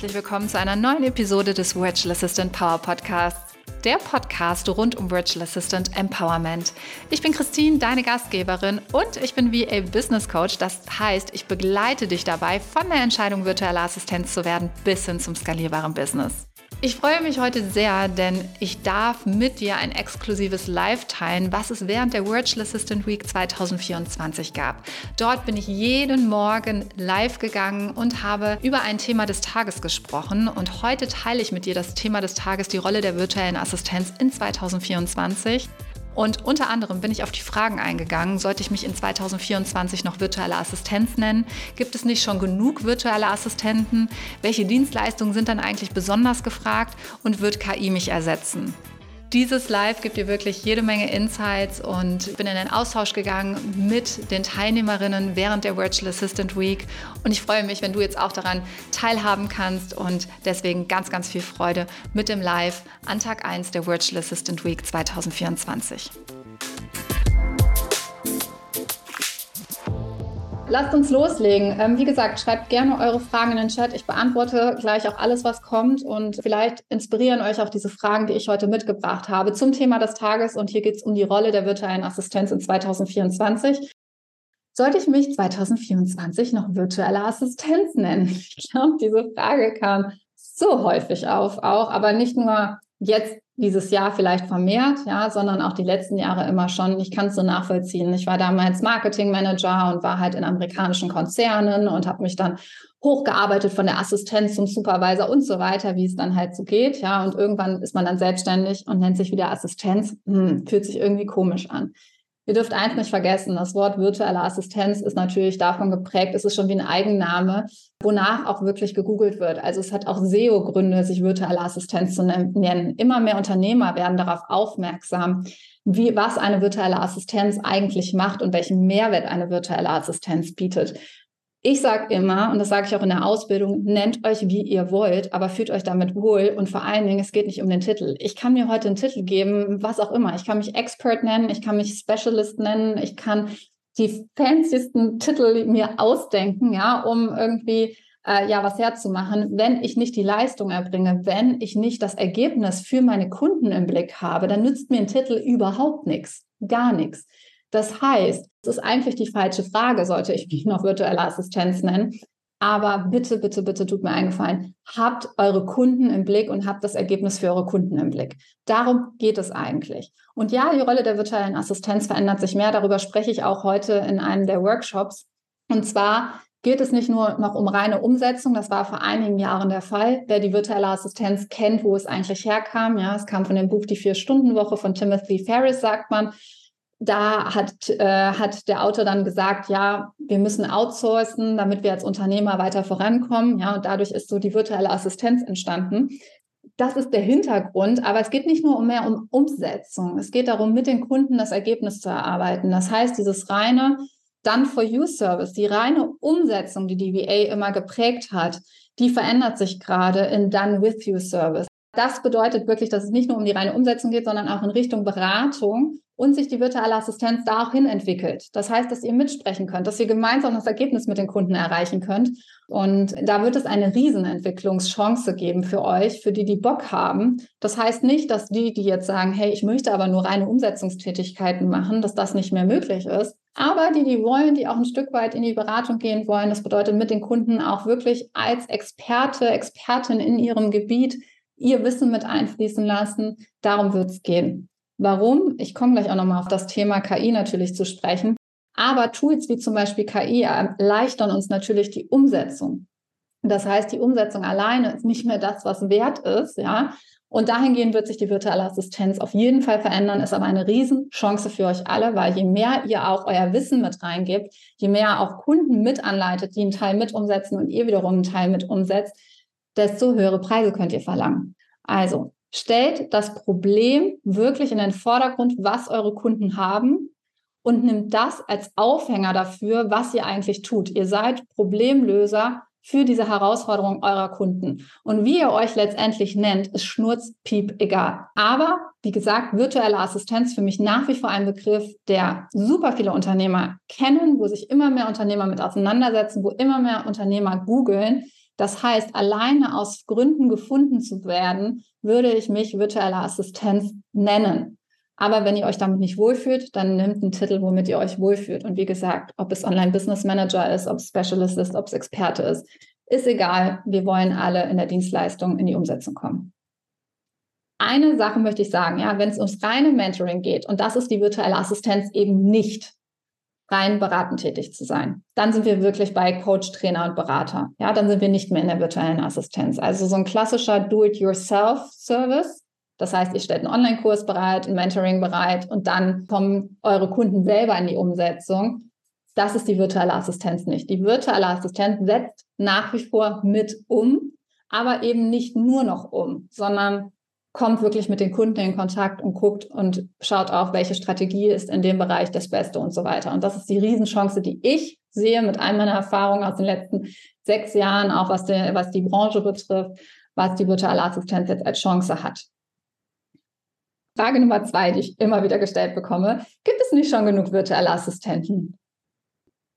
herzlich willkommen zu einer neuen Episode des Virtual Assistant Power Podcasts, der Podcast rund um Virtual Assistant Empowerment. Ich bin Christine, deine Gastgeberin und ich bin VA Business Coach. Das heißt, ich begleite dich dabei, von der Entscheidung virtueller Assistenz zu werden bis hin zum skalierbaren Business. Ich freue mich heute sehr, denn ich darf mit dir ein exklusives Live teilen, was es während der Virtual Assistant Week 2024 gab. Dort bin ich jeden Morgen live gegangen und habe über ein Thema des Tages gesprochen. Und heute teile ich mit dir das Thema des Tages, die Rolle der virtuellen Assistenz in 2024. Und unter anderem bin ich auf die Fragen eingegangen, sollte ich mich in 2024 noch virtuelle Assistenz nennen? Gibt es nicht schon genug virtuelle Assistenten? Welche Dienstleistungen sind dann eigentlich besonders gefragt? Und wird KI mich ersetzen? Dieses Live gibt dir wirklich jede Menge Insights und bin in den Austausch gegangen mit den Teilnehmerinnen während der Virtual Assistant Week. Und ich freue mich, wenn du jetzt auch daran teilhaben kannst und deswegen ganz, ganz viel Freude mit dem Live an Tag 1 der Virtual Assistant Week 2024. lasst uns loslegen. Ähm, wie gesagt, schreibt gerne eure Fragen in den Chat. Ich beantworte gleich auch alles, was kommt. Und vielleicht inspirieren euch auch diese Fragen, die ich heute mitgebracht habe zum Thema des Tages. Und hier geht es um die Rolle der virtuellen Assistenz in 2024. Sollte ich mich 2024 noch virtuelle Assistenz nennen? Ich glaube, diese Frage kam so häufig auf, auch, aber nicht nur jetzt dieses Jahr vielleicht vermehrt, ja, sondern auch die letzten Jahre immer schon. Ich kann es so nachvollziehen. Ich war damals Marketingmanager und war halt in amerikanischen Konzernen und habe mich dann hochgearbeitet von der Assistenz zum Supervisor und so weiter, wie es dann halt so geht, ja. Und irgendwann ist man dann selbstständig und nennt sich wieder Assistenz. Hm, fühlt sich irgendwie komisch an. Ihr dürft eins nicht vergessen, das Wort virtuelle Assistenz ist natürlich davon geprägt, es ist schon wie ein Eigenname, wonach auch wirklich gegoogelt wird. Also es hat auch SEO-Gründe, sich virtuelle Assistenz zu nennen. Immer mehr Unternehmer werden darauf aufmerksam, wie, was eine virtuelle Assistenz eigentlich macht und welchen Mehrwert eine virtuelle Assistenz bietet. Ich sage immer, und das sage ich auch in der Ausbildung, nennt euch, wie ihr wollt, aber fühlt euch damit wohl. Und vor allen Dingen, es geht nicht um den Titel. Ich kann mir heute einen Titel geben, was auch immer. Ich kann mich Expert nennen, ich kann mich Specialist nennen, ich kann die fanciesten Titel mir ausdenken, ja, um irgendwie äh, ja was herzumachen, wenn ich nicht die Leistung erbringe, wenn ich nicht das Ergebnis für meine Kunden im Blick habe, dann nützt mir ein Titel überhaupt nichts, gar nichts. Das heißt, es ist eigentlich die falsche Frage, sollte ich mich noch virtuelle Assistenz nennen. Aber bitte, bitte, bitte tut mir eingefallen, habt eure Kunden im Blick und habt das Ergebnis für eure Kunden im Blick. Darum geht es eigentlich. Und ja, die Rolle der virtuellen Assistenz verändert sich mehr. Darüber spreche ich auch heute in einem der Workshops. Und zwar geht es nicht nur noch um reine Umsetzung, das war vor einigen Jahren der Fall. Wer die virtuelle Assistenz kennt, wo es eigentlich herkam, ja, es kam von dem Buch Die Vier-Stunden-Woche von Timothy Ferris, sagt man da hat, äh, hat der Autor dann gesagt, ja, wir müssen outsourcen, damit wir als Unternehmer weiter vorankommen. Ja, und dadurch ist so die virtuelle Assistenz entstanden. Das ist der Hintergrund, aber es geht nicht nur mehr um Umsetzung. Es geht darum, mit den Kunden das Ergebnis zu erarbeiten. Das heißt, dieses reine Done-for-You-Service, die reine Umsetzung, die die VA immer geprägt hat, die verändert sich gerade in Done-with-You-Service. Das bedeutet wirklich, dass es nicht nur um die reine Umsetzung geht, sondern auch in Richtung Beratung und sich die virtuelle Assistenz da auch hin entwickelt. Das heißt, dass ihr mitsprechen könnt, dass ihr gemeinsam das Ergebnis mit den Kunden erreichen könnt. Und da wird es eine Riesenentwicklungschance geben für euch, für die, die Bock haben. Das heißt nicht, dass die, die jetzt sagen, hey, ich möchte aber nur reine Umsetzungstätigkeiten machen, dass das nicht mehr möglich ist. Aber die, die wollen, die auch ein Stück weit in die Beratung gehen wollen, das bedeutet mit den Kunden auch wirklich als Experte, Expertin in ihrem Gebiet ihr Wissen mit einfließen lassen. Darum wird es gehen. Warum? Ich komme gleich auch nochmal auf das Thema KI natürlich zu sprechen. Aber Tools wie zum Beispiel KI erleichtern uns natürlich die Umsetzung. Das heißt, die Umsetzung alleine ist nicht mehr das, was wert ist, ja. Und dahingehend wird sich die virtuelle Assistenz auf jeden Fall verändern, ist aber eine Riesenchance für euch alle, weil je mehr ihr auch euer Wissen mit reingebt, je mehr auch Kunden mit anleitet, die einen Teil mit umsetzen und ihr wiederum einen Teil mit umsetzt, desto höhere Preise könnt ihr verlangen. Also stellt das Problem wirklich in den Vordergrund, was eure Kunden haben und nimmt das als Aufhänger dafür, was ihr eigentlich tut. Ihr seid Problemlöser für diese Herausforderung eurer Kunden. Und wie ihr euch letztendlich nennt, ist Schnurzpiep egal. Aber wie gesagt, virtuelle Assistenz für mich nach wie vor ein Begriff, der super viele Unternehmer kennen, wo sich immer mehr Unternehmer mit auseinandersetzen, wo immer mehr Unternehmer googeln Das heißt, alleine aus Gründen gefunden zu werden, würde ich mich virtuelle Assistenz nennen. Aber wenn ihr euch damit nicht wohlfühlt, dann nehmt einen Titel, womit ihr euch wohlfühlt. Und wie gesagt, ob es Online Business Manager ist, ob es Specialist ist, ob es Experte ist, ist egal. Wir wollen alle in der Dienstleistung in die Umsetzung kommen. Eine Sache möchte ich sagen, ja, wenn es ums reine Mentoring geht, und das ist die virtuelle Assistenz eben nicht, rein beratend tätig zu sein. Dann sind wir wirklich bei Coach, Trainer und Berater. Ja, dann sind wir nicht mehr in der virtuellen Assistenz. Also so ein klassischer Do-it-yourself-Service das heißt, ihr stellt einen Online-Kurs bereit, ein Mentoring bereit und dann kommen eure Kunden selber in die Umsetzung. Das ist die virtuelle Assistenz nicht. Die virtuelle Assistenz setzt nach wie vor mit um, aber eben nicht nur noch um, sondern kommt wirklich mit den Kunden in Kontakt und guckt und schaut auch, welche Strategie ist in dem Bereich das Beste und so weiter. Und das ist die Riesenchance, die ich sehe mit all meiner Erfahrung aus den letzten sechs Jahren, auch was, die, was die Branche betrifft, was die virtuelle Assistenz jetzt als Chance hat. Frage Nummer zwei, die ich immer wieder gestellt bekomme. Gibt es nicht schon genug virtuelle Assistenten?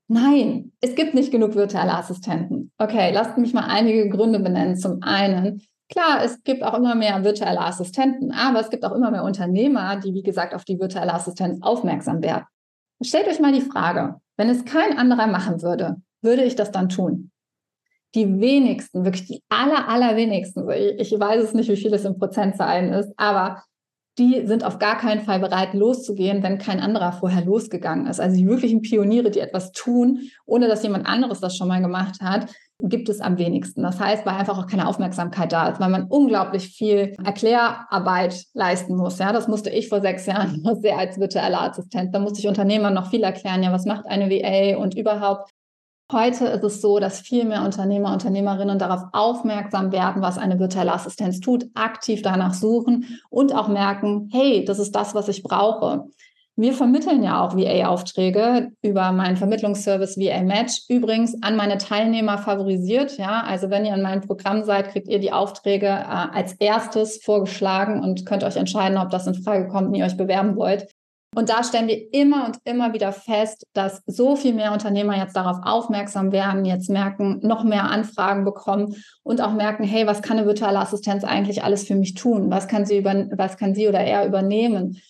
Nein, es gibt nicht genug virtuelle Assistenten. Okay, lasst mich mal einige Gründe benennen. Zum einen, klar, es gibt auch immer mehr virtuelle Assistenten, aber es gibt auch immer mehr Unternehmer, die, wie gesagt, auf die virtuelle Assistenz aufmerksam werden. Stellt euch mal die Frage, wenn es kein anderer machen würde, würde ich das dann tun? Die wenigsten, wirklich die aller, allerwenigsten, ich weiß es nicht, wie viel es in Prozentzahlen ist, aber die sind auf gar keinen Fall bereit, loszugehen, wenn kein anderer vorher losgegangen ist. Also die wirklichen Pioniere, die etwas tun, ohne dass jemand anderes das schon mal gemacht hat, gibt es am wenigsten. Das heißt, weil einfach auch keine Aufmerksamkeit da ist, weil man unglaublich viel Erklärarbeit leisten muss. Ja, das musste ich vor sechs Jahren noch sehr als virtuelle Assistent. Da musste ich Unternehmern noch viel erklären. Ja, was macht eine VA und überhaupt Heute ist es so, dass viel mehr Unternehmer, Unternehmerinnen darauf aufmerksam werden, was eine virtuelle Assistenz tut, aktiv danach suchen und auch merken, hey, das ist das, was ich brauche. Wir vermitteln ja auch VA-Aufträge über meinen Vermittlungsservice VA Match. Übrigens an meine Teilnehmer favorisiert. Ja, also wenn ihr in meinem Programm seid, kriegt ihr die Aufträge äh, als erstes vorgeschlagen und könnt euch entscheiden, ob das in Frage kommt und ihr euch bewerben wollt. Und da stellen wir immer und immer wieder fest, dass so viel mehr Unternehmer jetzt darauf aufmerksam werden, jetzt merken, noch mehr Anfragen bekommen und auch merken, hey, was kann eine virtuelle Assistenz eigentlich alles für mich tun? Was kann sie über, was kann sie oder er übernehmen?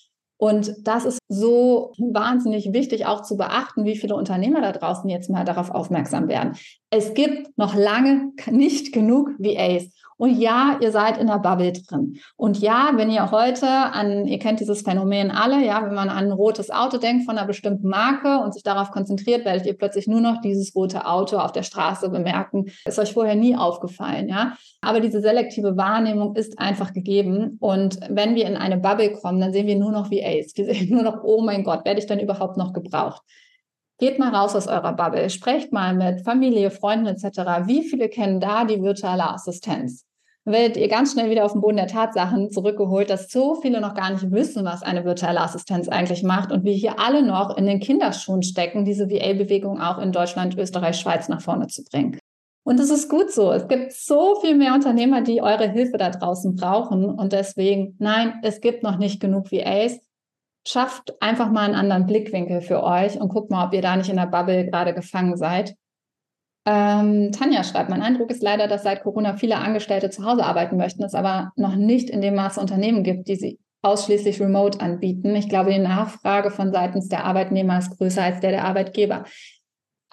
Und das ist so wahnsinnig wichtig auch zu beachten, wie viele Unternehmer da draußen jetzt mal darauf aufmerksam werden. Es gibt noch lange nicht genug VAs. Und ja, ihr seid in der Bubble drin. Und ja, wenn ihr heute an, ihr kennt dieses Phänomen alle, ja, wenn man an ein rotes Auto denkt von einer bestimmten Marke und sich darauf konzentriert, werdet ihr plötzlich nur noch dieses rote Auto auf der Straße bemerken. Ist euch vorher nie aufgefallen, ja. Aber diese selektive Wahrnehmung ist einfach gegeben. Und wenn wir in eine Bubble kommen, dann sehen wir nur noch VAs. Wir sehen nur noch, oh mein Gott, werde ich denn überhaupt noch gebraucht? Geht mal raus aus eurer Bubble, sprecht mal mit Familie, Freunden etc. Wie viele kennen da die virtuelle Assistenz? werdet ihr ganz schnell wieder auf den Boden der Tatsachen zurückgeholt, dass so viele noch gar nicht wissen, was eine virtuelle Assistenz eigentlich macht und wir hier alle noch in den Kinderschuhen stecken, diese VA-Bewegung auch in Deutschland, Österreich, Schweiz nach vorne zu bringen. Und es ist gut so. Es gibt so viel mehr Unternehmer, die eure Hilfe da draußen brauchen. Und deswegen, nein, es gibt noch nicht genug VAs. Schafft einfach mal einen anderen Blickwinkel für euch und guckt mal, ob ihr da nicht in der Bubble gerade gefangen seid. Ähm, Tanja schreibt, mein Eindruck ist leider, dass seit Corona viele Angestellte zu Hause arbeiten möchten, es aber noch nicht in dem Maße Unternehmen gibt, die sie ausschließlich remote anbieten. Ich glaube, die Nachfrage von seitens der Arbeitnehmer ist größer als der der Arbeitgeber.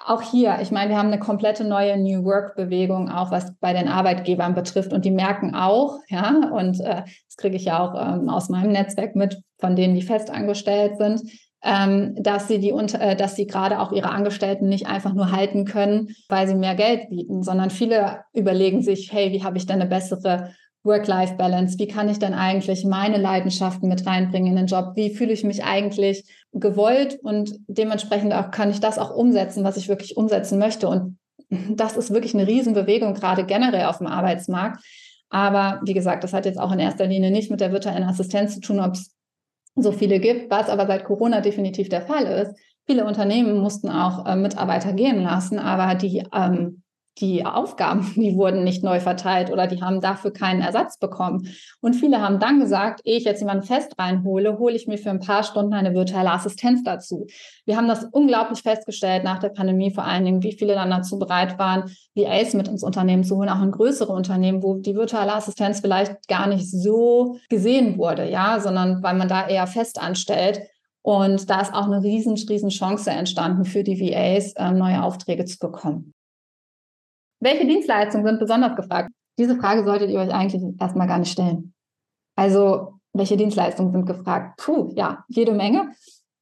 Auch hier, ich meine, wir haben eine komplette neue New Work-Bewegung, auch was bei den Arbeitgebern betrifft. Und die merken auch, ja, und äh, das kriege ich ja auch ähm, aus meinem Netzwerk mit, von denen, die festangestellt sind, ähm, dass sie die äh, dass sie gerade auch ihre Angestellten nicht einfach nur halten können, weil sie mehr Geld bieten, sondern viele überlegen sich, hey, wie habe ich denn eine bessere Work-Life-Balance? Wie kann ich denn eigentlich meine Leidenschaften mit reinbringen in den Job? Wie fühle ich mich eigentlich gewollt? Und dementsprechend auch kann ich das auch umsetzen, was ich wirklich umsetzen möchte. Und das ist wirklich eine Riesenbewegung, gerade generell auf dem Arbeitsmarkt. Aber wie gesagt, das hat jetzt auch in erster Linie nicht mit der virtuellen Assistenz zu tun, ob es so viele gibt, was aber seit Corona definitiv der Fall ist. Viele Unternehmen mussten auch äh, Mitarbeiter gehen lassen, aber die ähm, die Aufgaben, die wurden nicht neu verteilt oder die haben dafür keinen Ersatz bekommen. Und viele haben dann gesagt, ehe ich jetzt jemanden fest reinhole, hole ich mir für ein paar Stunden eine virtuelle Assistenz dazu. Wir haben das unglaublich festgestellt nach der Pandemie, vor allen Dingen, wie viele dann dazu bereit waren, VAs mit ins Unternehmen zu holen, auch in größere Unternehmen, wo die virtuelle Assistenz vielleicht gar nicht so gesehen wurde, ja, sondern weil man da eher fest anstellt. Und da ist auch eine riesen, riesen Chance entstanden für die VAs, äh, neue Aufträge zu bekommen. Welche Dienstleistungen sind besonders gefragt? Diese Frage solltet ihr euch eigentlich erstmal gar nicht stellen. Also, welche Dienstleistungen sind gefragt? Puh, ja, jede Menge.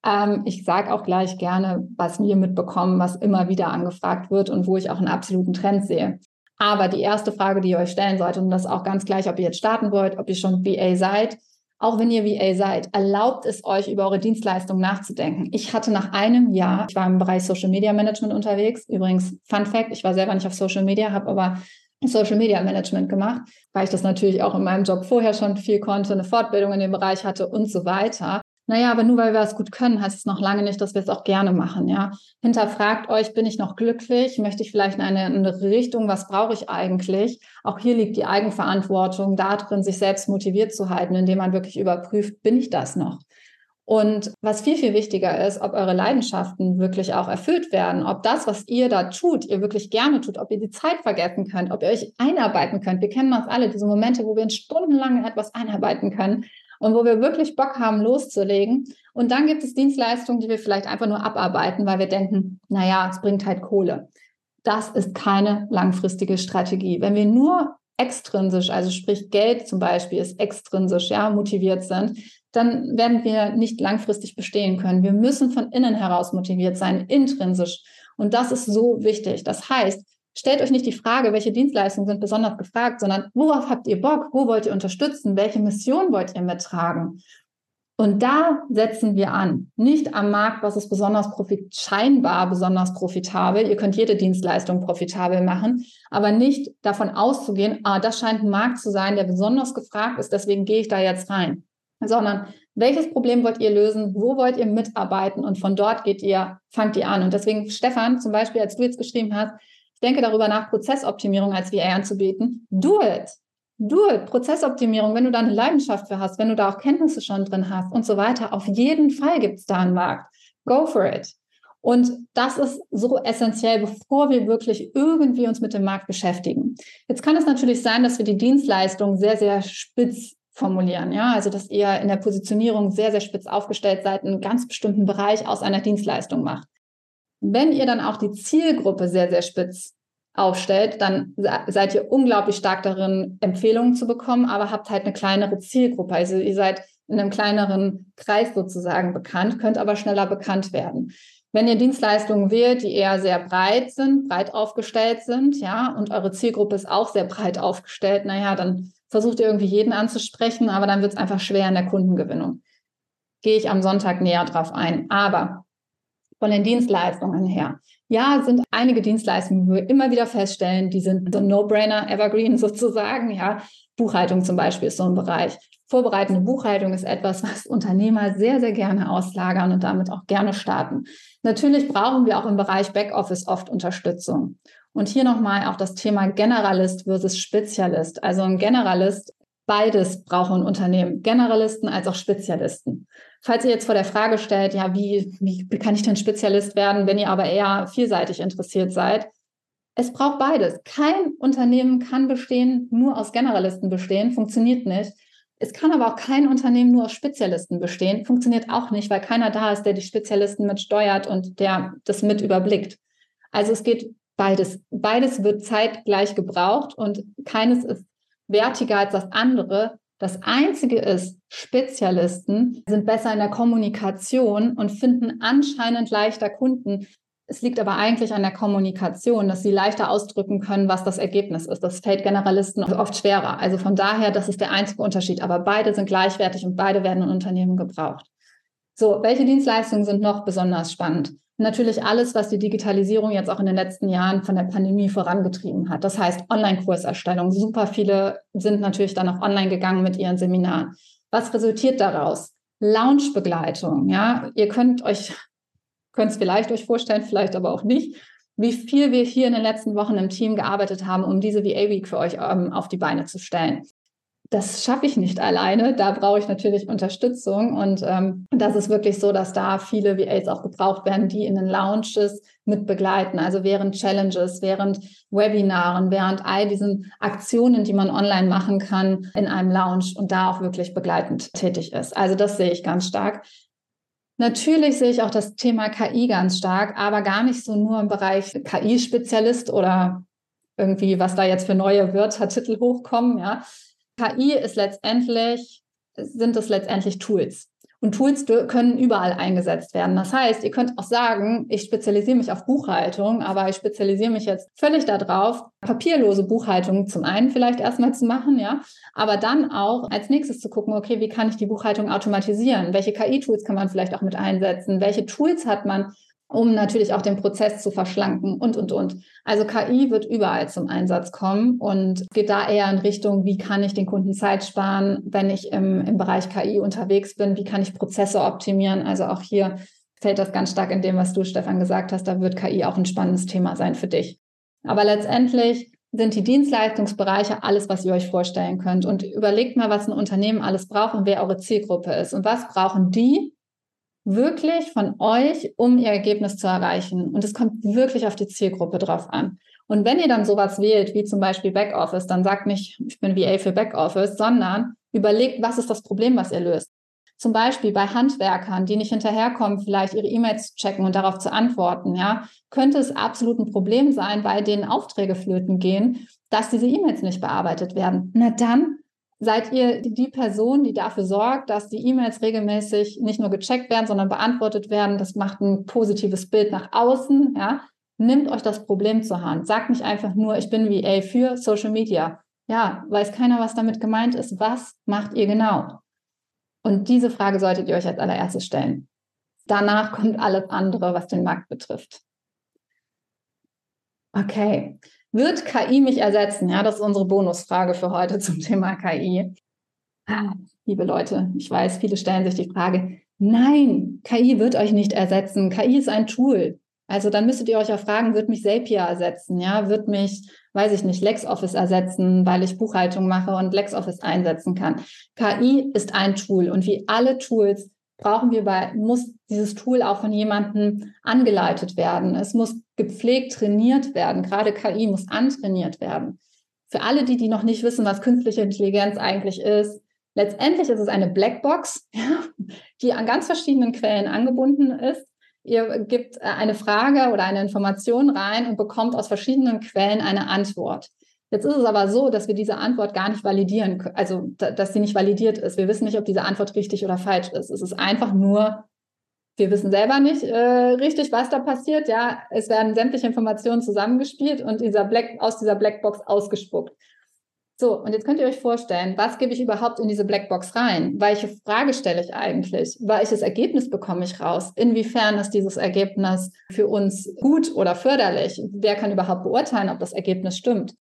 Ähm, ich sage auch gleich gerne, was wir mitbekommen, was immer wieder angefragt wird und wo ich auch einen absoluten Trend sehe. Aber die erste Frage, die ihr euch stellen solltet, und das auch ganz gleich, ob ihr jetzt starten wollt, ob ihr schon VA seid, auch wenn ihr VA seid, erlaubt es euch, über eure Dienstleistung nachzudenken. Ich hatte nach einem Jahr, ich war im Bereich Social Media Management unterwegs. Übrigens, Fun Fact, ich war selber nicht auf Social Media, habe aber Social Media Management gemacht, weil ich das natürlich auch in meinem Job vorher schon viel konnte, eine Fortbildung in dem Bereich hatte und so weiter. Naja, aber nur weil wir es gut können, heißt es noch lange nicht, dass wir es auch gerne machen. Ja, hinterfragt euch, bin ich noch glücklich? Möchte ich vielleicht in eine andere Richtung? Was brauche ich eigentlich? Auch hier liegt die Eigenverantwortung darin, sich selbst motiviert zu halten, indem man wirklich überprüft, bin ich das noch? Und was viel, viel wichtiger ist, ob eure Leidenschaften wirklich auch erfüllt werden, ob das, was ihr da tut, ihr wirklich gerne tut, ob ihr die Zeit vergessen könnt, ob ihr euch einarbeiten könnt. Wir kennen das alle, diese Momente, wo wir stundenlang etwas einarbeiten können und wo wir wirklich Bock haben, loszulegen. Und dann gibt es Dienstleistungen, die wir vielleicht einfach nur abarbeiten, weil wir denken, naja, es bringt halt Kohle. Das ist keine langfristige Strategie. Wenn wir nur extrinsisch, also sprich Geld zum Beispiel ist extrinsisch, ja, motiviert sind, dann werden wir nicht langfristig bestehen können. Wir müssen von innen heraus motiviert sein, intrinsisch. Und das ist so wichtig. Das heißt, stellt euch nicht die Frage, welche Dienstleistungen sind besonders gefragt, sondern worauf habt ihr Bock? Wo wollt ihr unterstützen? Welche Mission wollt ihr mittragen? Und da setzen wir an. Nicht am Markt, was ist besonders profit scheinbar besonders profitabel. Ihr könnt jede Dienstleistung profitabel machen, aber nicht davon auszugehen, ah, das scheint ein Markt zu sein, der besonders gefragt ist, deswegen gehe ich da jetzt rein. Sondern welches Problem wollt ihr lösen? Wo wollt ihr mitarbeiten? Und von dort geht ihr, fangt ihr an. Und deswegen, Stefan, zum Beispiel, als du jetzt geschrieben hast, denke darüber nach, Prozessoptimierung als VA anzubieten. Do it. Do it. Prozessoptimierung, wenn du da eine Leidenschaft für hast, wenn du da auch Kenntnisse schon drin hast und so weiter. Auf jeden Fall gibt es da einen Markt. Go for it. Und das ist so essentiell, bevor wir wirklich irgendwie uns mit dem Markt beschäftigen. Jetzt kann es natürlich sein, dass wir die Dienstleistung sehr, sehr spitz formulieren. Ja, also dass ihr in der Positionierung sehr, sehr spitz aufgestellt seid, einen ganz bestimmten Bereich aus einer Dienstleistung macht. Wenn ihr dann auch die Zielgruppe sehr, sehr spitz aufstellt, dann seid ihr unglaublich stark darin, Empfehlungen zu bekommen, aber habt halt eine kleinere Zielgruppe. Also ihr seid in einem kleineren Kreis sozusagen bekannt, könnt aber schneller bekannt werden. Wenn ihr Dienstleistungen wählt, die eher sehr breit sind, breit aufgestellt sind, ja, und eure Zielgruppe ist auch sehr breit aufgestellt, naja, dann versucht ihr irgendwie jeden anzusprechen, aber dann wird es einfach schwer in der Kundengewinnung. Gehe ich am Sonntag näher drauf ein. Aber von den Dienstleistungen her. Ja, sind einige Dienstleistungen, die wir immer wieder feststellen, die sind so No-Brainer, Evergreen sozusagen. Ja, Buchhaltung zum Beispiel ist so ein Bereich. Vorbereitende Buchhaltung ist etwas, was Unternehmer sehr, sehr gerne auslagern und damit auch gerne starten. Natürlich brauchen wir auch im Bereich Backoffice oft Unterstützung. Und hier nochmal auch das Thema Generalist versus Spezialist. Also ein Generalist Beides brauchen Unternehmen, Generalisten als auch Spezialisten. Falls ihr jetzt vor der Frage stellt, ja, wie, wie kann ich denn Spezialist werden, wenn ihr aber eher vielseitig interessiert seid? Es braucht beides. Kein Unternehmen kann bestehen, nur aus Generalisten bestehen, funktioniert nicht. Es kann aber auch kein Unternehmen nur aus Spezialisten bestehen, funktioniert auch nicht, weil keiner da ist, der die Spezialisten mitsteuert und der das mit überblickt. Also es geht beides. Beides wird zeitgleich gebraucht und keines ist wertiger als das andere. Das Einzige ist, Spezialisten sind besser in der Kommunikation und finden anscheinend leichter Kunden. Es liegt aber eigentlich an der Kommunikation, dass sie leichter ausdrücken können, was das Ergebnis ist. Das fällt Generalisten oft schwerer. Also von daher, das ist der einzige Unterschied. Aber beide sind gleichwertig und beide werden in Unternehmen gebraucht. So, welche Dienstleistungen sind noch besonders spannend? Natürlich alles, was die Digitalisierung jetzt auch in den letzten Jahren von der Pandemie vorangetrieben hat. Das heißt Online-Kurserstellung. Super viele sind natürlich dann auch online gegangen mit ihren Seminaren. Was resultiert daraus? Launchbegleitung. Ja, ihr könnt euch, könnt es vielleicht euch vorstellen, vielleicht aber auch nicht. wie viel wir hier in den letzten Wochen im Team gearbeitet haben, um diese VA Week für euch ähm, auf die Beine zu stellen das schaffe ich nicht alleine. Da brauche ich natürlich Unterstützung. Und ähm, das ist wirklich so, dass da viele VAs auch gebraucht werden, die in den Lounges mit begleiten. Also während Challenges, während Webinaren, während all diesen Aktionen, die man online machen kann in einem Lounge und da auch wirklich begleitend tätig ist. Also das sehe ich ganz stark. Natürlich sehe ich auch das Thema KI ganz stark, aber gar nicht so nur im Bereich KI-Spezialist oder irgendwie, was da jetzt für neue Wörtertitel hochkommen, ja, KI ist letztendlich, sind es letztendlich Tools. Und Tools können überall eingesetzt werden. Das heißt, ihr könnt auch sagen, ich spezialisiere mich auf Buchhaltung, aber ich spezialisiere mich jetzt völlig darauf, papierlose Buchhaltung zum einen vielleicht erstmal zu machen, ja, aber dann auch als nächstes zu gucken, okay, wie kann ich die Buchhaltung automatisieren? Welche KI-Tools kann man vielleicht auch mit einsetzen? Welche Tools hat man, um natürlich auch den Prozess zu verschlanken und, und, und. Also KI wird überall zum Einsatz kommen und geht da eher in Richtung, wie kann ich den Kunden Zeit sparen, wenn ich im, im Bereich KI unterwegs bin, wie kann ich Prozesse optimieren. Also auch hier fällt das ganz stark in dem, was du, Stefan, gesagt hast. Da wird KI auch ein spannendes Thema sein für dich. Aber letztendlich sind die Dienstleistungsbereiche alles, was ihr euch vorstellen könnt. Und überlegt mal, was ein Unternehmen alles braucht und wer eure Zielgruppe ist. Und was brauchen die, wirklich von euch, um ihr Ergebnis zu erreichen. Und es kommt wirklich auf die Zielgruppe drauf an. Und wenn ihr dann sowas wählt, wie zum Beispiel Backoffice, dann sagt nicht, ich bin VA für Backoffice, sondern überlegt, was ist das Problem, was ihr löst. Zum Beispiel bei Handwerkern, die nicht hinterherkommen, vielleicht ihre E-Mails zu checken und darauf zu antworten, ja, könnte es absolut ein Problem sein, weil denen Aufträge flöten gehen, dass diese E-Mails nicht bearbeitet werden. Na dann Seid ihr die Person, die dafür sorgt, dass die E-Mails regelmäßig nicht nur gecheckt werden, sondern beantwortet werden? Das macht ein positives Bild nach außen. Ja? Nimmt euch das Problem zur Hand. Sagt nicht einfach nur, ich bin VA für Social Media. Ja, weiß keiner, was damit gemeint ist. Was macht ihr genau? Und diese Frage solltet ihr euch als allererstes stellen. Danach kommt alles andere, was den Markt betrifft. Okay, wird KI mich ersetzen? Ja, das ist unsere Bonusfrage für heute zum Thema KI. Ah, liebe Leute, ich weiß, viele stellen sich die Frage, nein, KI wird euch nicht ersetzen. KI ist ein Tool. Also dann müsstet ihr euch auch fragen, wird mich Zapier ersetzen? Ja, wird mich, weiß ich nicht, LexOffice ersetzen, weil ich Buchhaltung mache und LexOffice einsetzen kann. KI ist ein Tool und wie alle Tools brauchen wir bei, muss dieses Tool auch von jemandem angeleitet werden. Es muss gepflegt trainiert werden. Gerade KI muss antrainiert werden. Für alle, die, die noch nicht wissen, was künstliche Intelligenz eigentlich ist, letztendlich ist es eine Blackbox, ja, die an ganz verschiedenen Quellen angebunden ist. Ihr gebt eine Frage oder eine Information rein und bekommt aus verschiedenen Quellen eine Antwort. Jetzt ist es aber so, dass wir diese Antwort gar nicht validieren also dass sie nicht validiert ist. Wir wissen nicht, ob diese Antwort richtig oder falsch ist. Es ist einfach nur, wir wissen selber nicht äh, richtig, was da passiert. Ja, es werden sämtliche Informationen zusammengespielt und dieser Black, aus dieser Blackbox ausgespuckt. So, und jetzt könnt ihr euch vorstellen, was gebe ich überhaupt in diese Blackbox rein? Welche Frage stelle ich eigentlich? Welches Ergebnis bekomme ich raus? Inwiefern ist dieses Ergebnis für uns gut oder förderlich? Wer kann überhaupt beurteilen, ob das Ergebnis stimmt?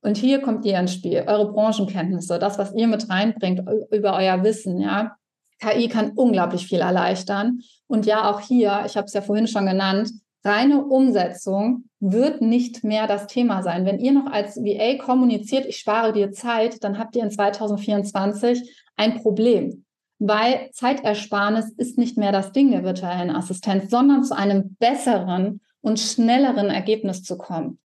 Und hier kommt ihr ins Spiel, eure Branchenkenntnisse, das, was ihr mit reinbringt über euer Wissen, ja. KI kann unglaublich viel erleichtern. Und ja, auch hier, ich habe es ja vorhin schon genannt, reine Umsetzung wird nicht mehr das Thema sein. Wenn ihr noch als VA kommuniziert, ich spare dir Zeit, dann habt ihr in 2024 ein Problem. Weil Zeitersparnis ist nicht mehr das Ding der virtuellen Assistenz, sondern zu einem besseren und schnelleren Ergebnis zu kommen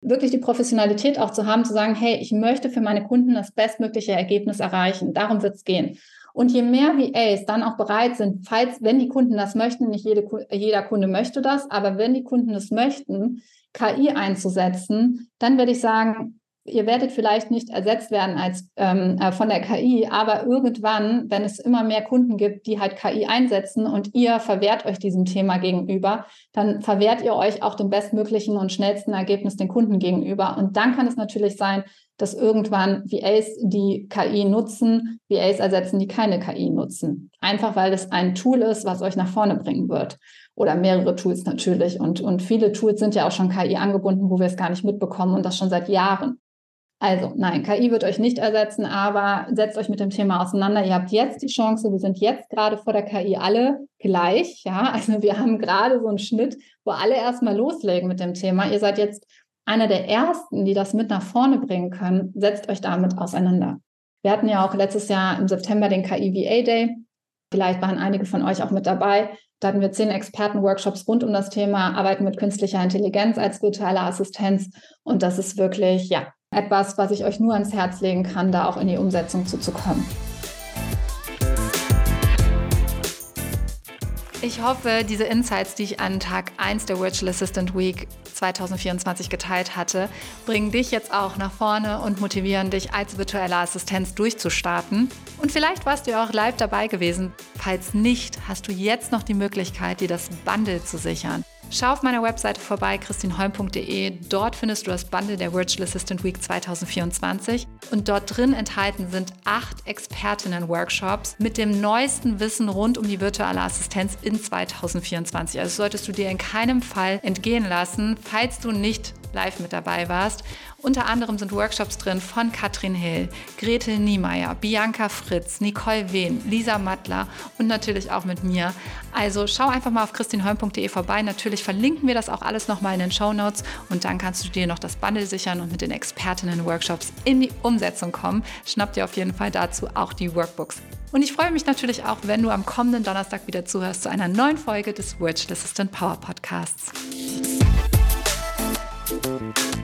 wirklich die Professionalität auch zu haben, zu sagen, hey, ich möchte für meine Kunden das bestmögliche Ergebnis erreichen. Darum wird es gehen. Und je mehr VAs dann auch bereit sind, falls, wenn die Kunden das möchten, nicht jede, jeder Kunde möchte das, aber wenn die Kunden es möchten, KI einzusetzen, dann würde ich sagen, ihr werdet vielleicht nicht ersetzt werden als ähm, äh, von der KI, aber irgendwann, wenn es immer mehr Kunden gibt, die halt KI einsetzen und ihr verwehrt euch diesem Thema gegenüber, dann verwehrt ihr euch auch dem bestmöglichen und schnellsten Ergebnis den Kunden gegenüber. Und dann kann es natürlich sein, dass irgendwann VAs die KI nutzen, VAs ersetzen, die keine KI nutzen. Einfach weil es ein Tool ist, was euch nach vorne bringen wird. Oder mehrere Tools natürlich. Und, und viele Tools sind ja auch schon KI angebunden, wo wir es gar nicht mitbekommen und das schon seit Jahren. Also nein, KI wird euch nicht ersetzen, aber setzt euch mit dem Thema auseinander. Ihr habt jetzt die Chance, wir sind jetzt gerade vor der KI alle gleich. Ja, also wir haben gerade so einen Schnitt, wo alle erstmal loslegen mit dem Thema. Ihr seid jetzt einer der ersten, die das mit nach vorne bringen können. Setzt euch damit auseinander. Wir hatten ja auch letztes Jahr im September den KI VA Day. Vielleicht waren einige von euch auch mit dabei. Da hatten wir zehn Expertenworkshops rund um das Thema Arbeiten mit künstlicher Intelligenz als virtuelle Assistenz. Und das ist wirklich, ja, etwas, was ich euch nur ans Herz legen kann, da auch in die Umsetzung zuzukommen. Ich hoffe, diese Insights, die ich an Tag 1 der Virtual Assistant Week 2024 geteilt hatte, bringen dich jetzt auch nach vorne und motivieren dich als virtuelle Assistenz durchzustarten. Und vielleicht warst du ja auch live dabei gewesen. Falls nicht, hast du jetzt noch die Möglichkeit, dir das Bundle zu sichern. Schau auf meiner Webseite vorbei, christinholm.de. Dort findest du das Bundle der Virtual Assistant Week 2024. Und dort drin enthalten sind acht Expertinnen-Workshops mit dem neuesten Wissen rund um die virtuelle Assistenz in 2024. Also solltest du dir in keinem Fall entgehen lassen, falls du nicht live mit dabei warst. Unter anderem sind Workshops drin von Katrin Hill, Gretel Niemeyer, Bianca Fritz, Nicole Wehn, Lisa Mattler und natürlich auch mit mir. Also schau einfach mal auf christinholm.de vorbei. Natürlich verlinken wir das auch alles nochmal in den Show Notes und dann kannst du dir noch das Bundle sichern und mit den Expertinnen-Workshops in die Umsetzung kommen. Schnapp dir auf jeden Fall dazu auch die Workbooks. Und ich freue mich natürlich auch, wenn du am kommenden Donnerstag wieder zuhörst zu einer neuen Folge des Virtual Assistant Power Podcasts. Thank you.